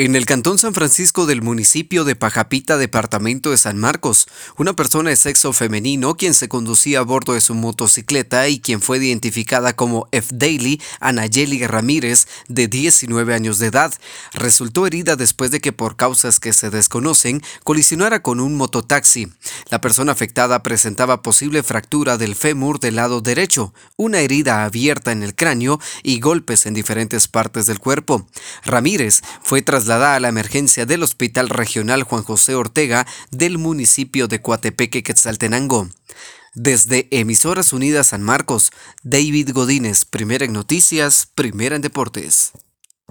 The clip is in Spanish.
En el Cantón San Francisco del municipio de Pajapita, departamento de San Marcos, una persona de sexo femenino quien se conducía a bordo de su motocicleta y quien fue identificada como F. Daly, Anayeli Ramírez, de 19 años de edad, resultó herida después de que por causas que se desconocen colisionara con un mototaxi. La persona afectada presentaba posible fractura del fémur del lado derecho, una herida abierta en el cráneo y golpes en diferentes partes del cuerpo. Ramírez fue trasladado a la emergencia del Hospital Regional Juan José Ortega del municipio de Coatepeque, Quetzaltenango. Desde Emisoras Unidas San Marcos, David Godínez, primera en noticias, primera en deportes.